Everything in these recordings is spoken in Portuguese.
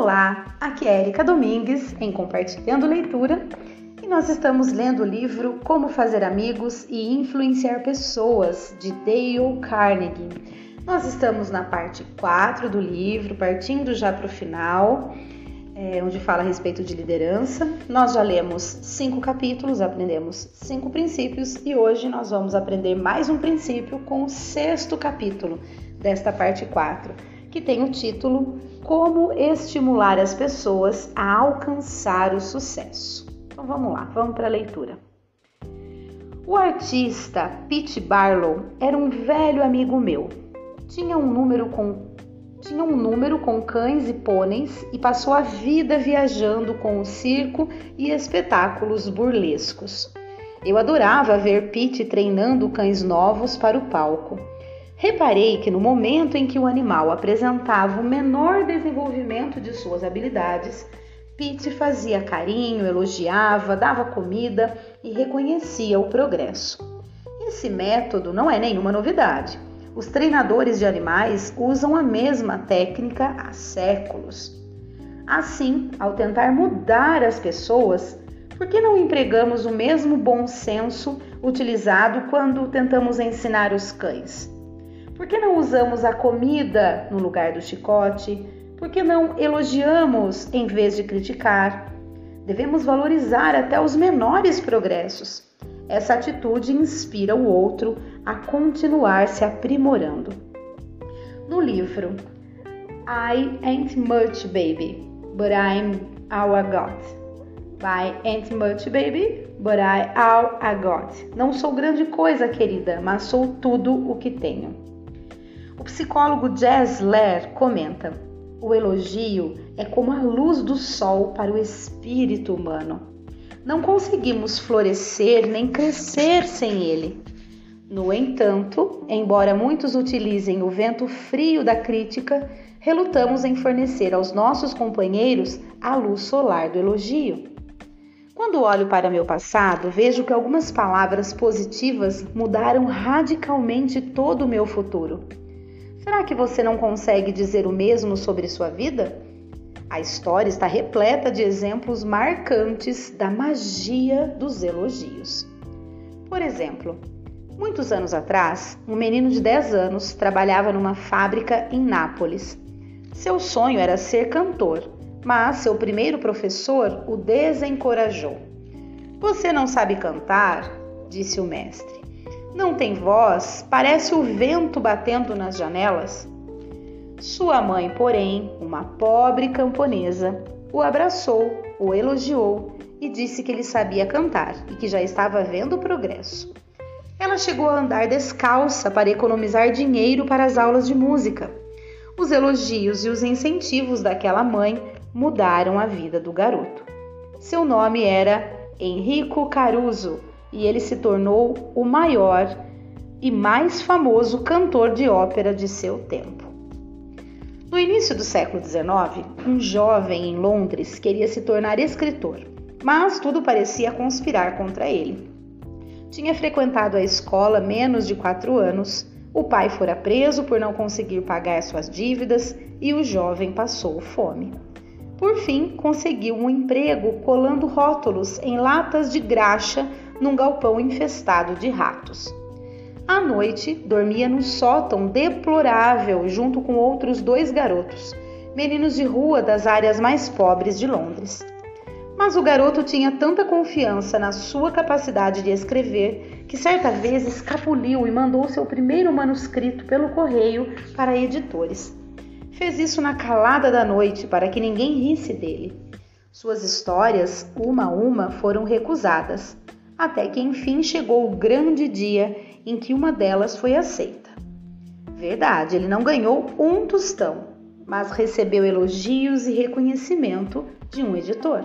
Olá, aqui é Erika Domingues em Compartilhando Leitura e nós estamos lendo o livro Como Fazer Amigos e Influenciar Pessoas de Dale Carnegie. Nós estamos na parte 4 do livro, partindo já para o final, é, onde fala a respeito de liderança. Nós já lemos cinco capítulos, aprendemos cinco princípios e hoje nós vamos aprender mais um princípio com o sexto capítulo desta parte 4, que tem o título como estimular as pessoas a alcançar o sucesso. Então vamos lá, vamos para a leitura. O artista Pete Barlow era um velho amigo meu. Tinha um número com tinha um número com cães e pôneis e passou a vida viajando com o circo e espetáculos burlescos. Eu adorava ver Pete treinando cães novos para o palco. Reparei que no momento em que o animal apresentava o menor desenvolvimento de suas habilidades, Pete fazia carinho, elogiava, dava comida e reconhecia o progresso. Esse método não é nenhuma novidade. Os treinadores de animais usam a mesma técnica há séculos. Assim, ao tentar mudar as pessoas, por que não empregamos o mesmo bom senso utilizado quando tentamos ensinar os cães? Por que não usamos a comida no lugar do chicote? Por que não elogiamos em vez de criticar? Devemos valorizar até os menores progressos. Essa atitude inspira o outro a continuar se aprimorando. No livro I Ain't Much Baby, But I'm All I Got. By Ain't Much Baby, But I All I Got. Não sou grande coisa, querida, mas sou tudo o que tenho. Psicólogo Jazz Lair comenta: o elogio é como a luz do sol para o espírito humano. Não conseguimos florescer nem crescer sem ele. No entanto, embora muitos utilizem o vento frio da crítica, relutamos em fornecer aos nossos companheiros a luz solar do elogio. Quando olho para meu passado, vejo que algumas palavras positivas mudaram radicalmente todo o meu futuro. Será que você não consegue dizer o mesmo sobre sua vida? A história está repleta de exemplos marcantes da magia dos elogios. Por exemplo, muitos anos atrás, um menino de 10 anos trabalhava numa fábrica em Nápoles. Seu sonho era ser cantor, mas seu primeiro professor o desencorajou. Você não sabe cantar? disse o mestre. Não tem voz, parece o vento batendo nas janelas. Sua mãe, porém, uma pobre camponesa, o abraçou, o elogiou e disse que ele sabia cantar e que já estava vendo o progresso. Ela chegou a andar descalça para economizar dinheiro para as aulas de música. Os elogios e os incentivos daquela mãe mudaram a vida do garoto. Seu nome era Enrico Caruso e ele se tornou o maior e mais famoso cantor de ópera de seu tempo. No início do século XIX, um jovem em Londres queria se tornar escritor, mas tudo parecia conspirar contra ele. Tinha frequentado a escola menos de quatro anos, o pai fora preso por não conseguir pagar suas dívidas e o jovem passou fome. Por fim, conseguiu um emprego colando rótulos em latas de graxa num galpão infestado de ratos. À noite, dormia num sótão deplorável junto com outros dois garotos, meninos de rua das áreas mais pobres de Londres. Mas o garoto tinha tanta confiança na sua capacidade de escrever que certa vez escapuliu e mandou seu primeiro manuscrito pelo correio para editores. Fez isso na calada da noite para que ninguém risse dele. Suas histórias, uma a uma, foram recusadas, até que enfim chegou o grande dia em que uma delas foi aceita. Verdade, ele não ganhou um tostão, mas recebeu elogios e reconhecimento de um editor.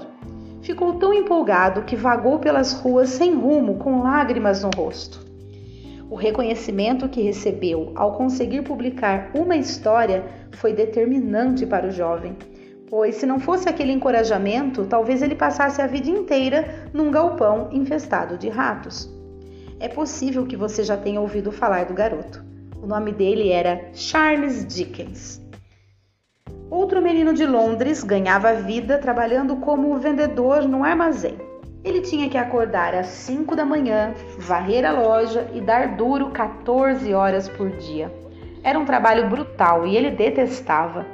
Ficou tão empolgado que vagou pelas ruas sem rumo, com lágrimas no rosto. O reconhecimento que recebeu ao conseguir publicar uma história foi determinante para o jovem pois se não fosse aquele encorajamento, talvez ele passasse a vida inteira num galpão infestado de ratos. É possível que você já tenha ouvido falar do garoto. O nome dele era Charles Dickens. Outro menino de Londres ganhava vida trabalhando como vendedor no armazém. Ele tinha que acordar às 5 da manhã, varrer a loja e dar duro 14 horas por dia. Era um trabalho brutal e ele detestava.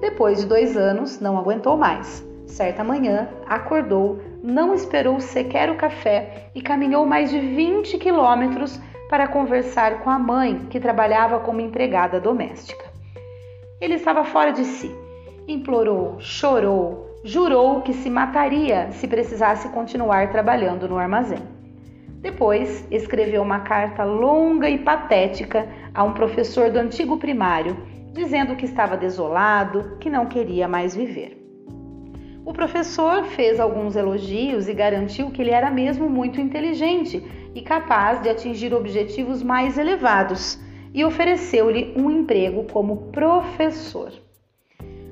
Depois de dois anos, não aguentou mais. Certa manhã, acordou, não esperou sequer o café e caminhou mais de 20 quilômetros para conversar com a mãe, que trabalhava como empregada doméstica. Ele estava fora de si. Implorou, chorou, jurou que se mataria se precisasse continuar trabalhando no armazém. Depois, escreveu uma carta longa e patética a um professor do antigo primário, dizendo que estava desolado, que não queria mais viver. O professor fez alguns elogios e garantiu que ele era mesmo muito inteligente e capaz de atingir objetivos mais elevados, e ofereceu-lhe um emprego como professor.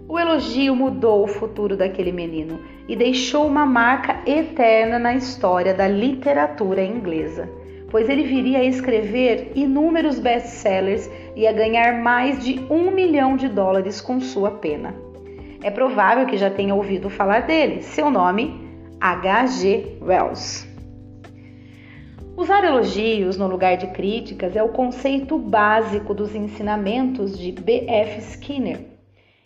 O elogio mudou o futuro daquele menino e deixou uma marca eterna na história da literatura inglesa, pois ele viria a escrever inúmeros best-sellers e a ganhar mais de um milhão de dólares com sua pena. É provável que já tenha ouvido falar dele. Seu nome, H.G. Wells. Usar elogios no lugar de críticas é o conceito básico dos ensinamentos de B.F. Skinner.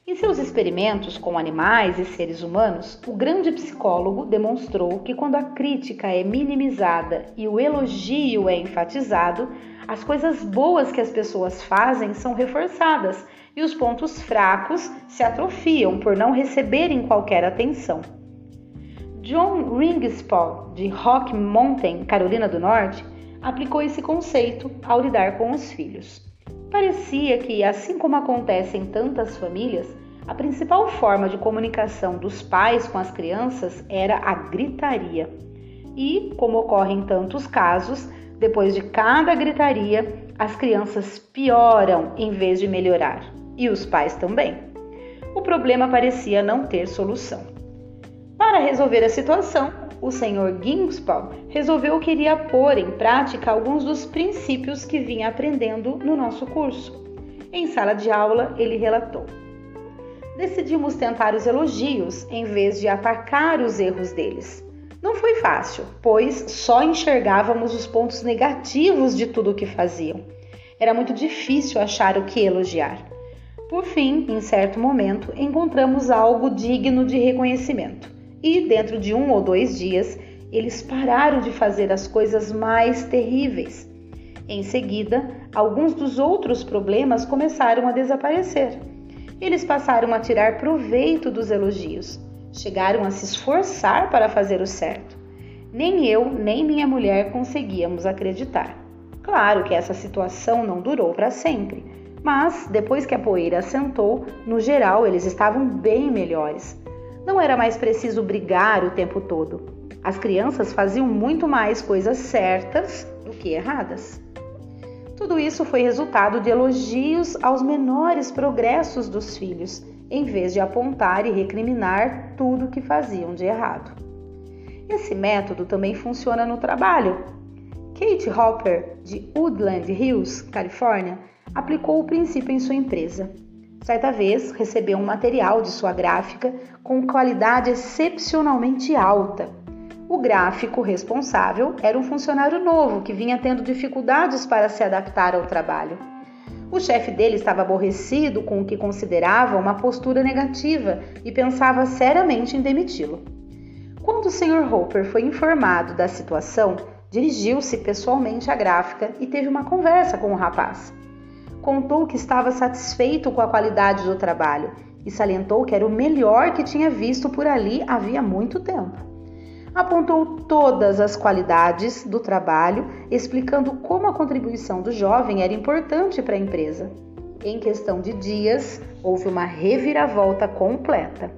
Em seus experimentos com animais e seres humanos, o grande psicólogo demonstrou que quando a crítica é minimizada e o elogio é enfatizado, as coisas boas que as pessoas fazem são reforçadas e os pontos fracos se atrofiam por não receberem qualquer atenção. John Ringspaw, de Rock Mountain, Carolina do Norte, aplicou esse conceito ao lidar com os filhos. Parecia que, assim como acontece em tantas famílias, a principal forma de comunicação dos pais com as crianças era a gritaria. E, como ocorre em tantos casos, depois de cada gritaria, as crianças pioram em vez de melhorar, e os pais também. O problema parecia não ter solução. Para resolver a situação, o Sr. Ginspaw resolveu que iria pôr em prática alguns dos princípios que vinha aprendendo no nosso curso. Em sala de aula, ele relatou: Decidimos tentar os elogios em vez de atacar os erros deles. Não foi fácil, pois só enxergávamos os pontos negativos de tudo o que faziam. Era muito difícil achar o que elogiar. Por fim, em certo momento, encontramos algo digno de reconhecimento e dentro de um ou dois dias eles pararam de fazer as coisas mais terríveis. Em seguida, alguns dos outros problemas começaram a desaparecer. Eles passaram a tirar proveito dos elogios, chegaram a se esforçar para fazer o certo. Nem eu, nem minha mulher conseguíamos acreditar. Claro que essa situação não durou para sempre, mas depois que a poeira assentou, no geral eles estavam bem melhores. Não era mais preciso brigar o tempo todo. As crianças faziam muito mais coisas certas do que erradas. Tudo isso foi resultado de elogios aos menores progressos dos filhos, em vez de apontar e recriminar tudo que faziam de errado. Esse método também funciona no trabalho. Kate Hopper, de Woodland Hills, Califórnia, aplicou o princípio em sua empresa. Certa vez recebeu um material de sua gráfica com qualidade excepcionalmente alta. O gráfico responsável era um funcionário novo que vinha tendo dificuldades para se adaptar ao trabalho. O chefe dele estava aborrecido com o que considerava uma postura negativa e pensava seriamente em demiti-lo. Quando o Sr. Hopper foi informado da situação, dirigiu-se pessoalmente à gráfica e teve uma conversa com o rapaz contou que estava satisfeito com a qualidade do trabalho e salientou que era o melhor que tinha visto por ali havia muito tempo. Apontou todas as qualidades do trabalho, explicando como a contribuição do jovem era importante para a empresa. Em questão de dias, houve uma reviravolta completa.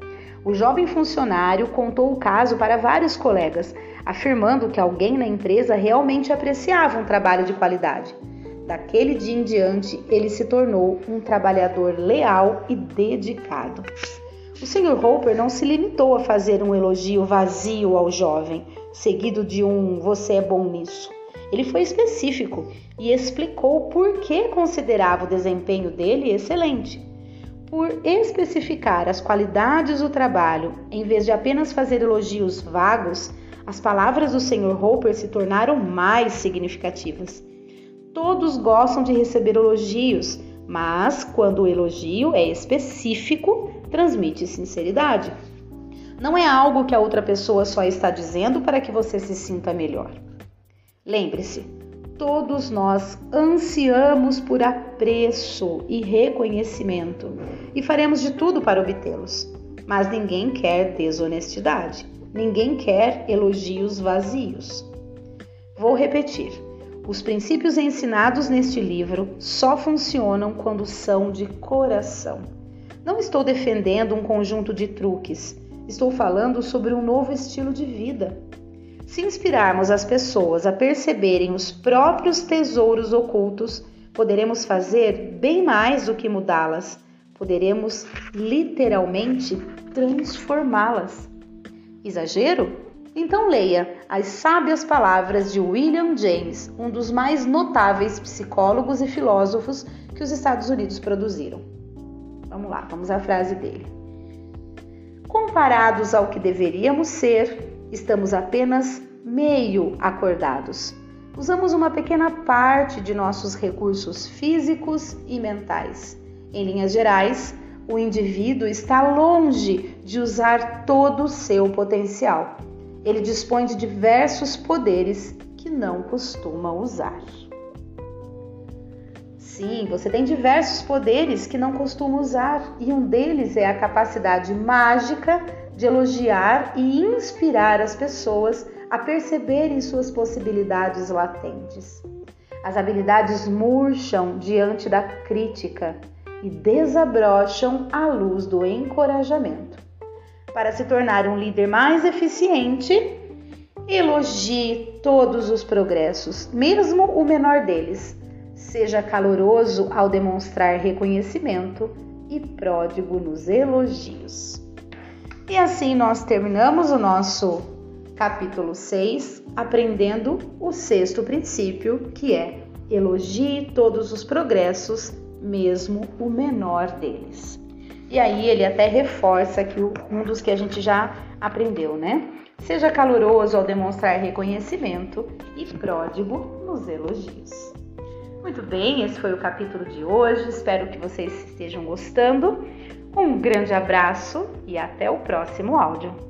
O jovem funcionário contou o caso para vários colegas, afirmando que alguém na empresa realmente apreciava um trabalho de qualidade. Daquele dia em diante, ele se tornou um trabalhador leal e dedicado. O Sr. Hopper não se limitou a fazer um elogio vazio ao jovem, seguido de um você é bom nisso. Ele foi específico e explicou por que considerava o desempenho dele excelente. Por especificar as qualidades do trabalho, em vez de apenas fazer elogios vagos, as palavras do Sr. Hopper se tornaram mais significativas. Todos gostam de receber elogios, mas quando o elogio é específico, transmite sinceridade. Não é algo que a outra pessoa só está dizendo para que você se sinta melhor. Lembre-se, todos nós ansiamos por apreço e reconhecimento e faremos de tudo para obtê-los. Mas ninguém quer desonestidade, ninguém quer elogios vazios. Vou repetir: os princípios ensinados neste livro só funcionam quando são de coração. Não estou defendendo um conjunto de truques, estou falando sobre um novo estilo de vida. Se inspirarmos as pessoas a perceberem os próprios tesouros ocultos, poderemos fazer bem mais do que mudá-las. Poderemos literalmente transformá-las. Exagero? Então leia as sábias palavras de William James, um dos mais notáveis psicólogos e filósofos que os Estados Unidos produziram. Vamos lá, vamos à frase dele. Comparados ao que deveríamos ser, estamos apenas meio acordados. Usamos uma pequena parte de nossos recursos físicos e mentais. Em linhas gerais, o indivíduo está longe de usar todo o seu potencial. Ele dispõe de diversos poderes que não costuma usar. Sim, você tem diversos poderes que não costuma usar, e um deles é a capacidade mágica de elogiar e inspirar as pessoas a perceberem suas possibilidades latentes. As habilidades murcham diante da crítica e desabrocham à luz do encorajamento. Para se tornar um líder mais eficiente, elogie todos os progressos, mesmo o menor deles. Seja caloroso ao demonstrar reconhecimento e pródigo nos elogios. E assim nós terminamos o nosso capítulo 6, aprendendo o sexto princípio, que é elogie todos os progressos, mesmo o menor deles. E aí ele até reforça que um dos que a gente já aprendeu, né? Seja caloroso ao demonstrar reconhecimento e pródigo nos elogios. Muito bem, esse foi o capítulo de hoje. Espero que vocês estejam gostando. Um grande abraço e até o próximo áudio.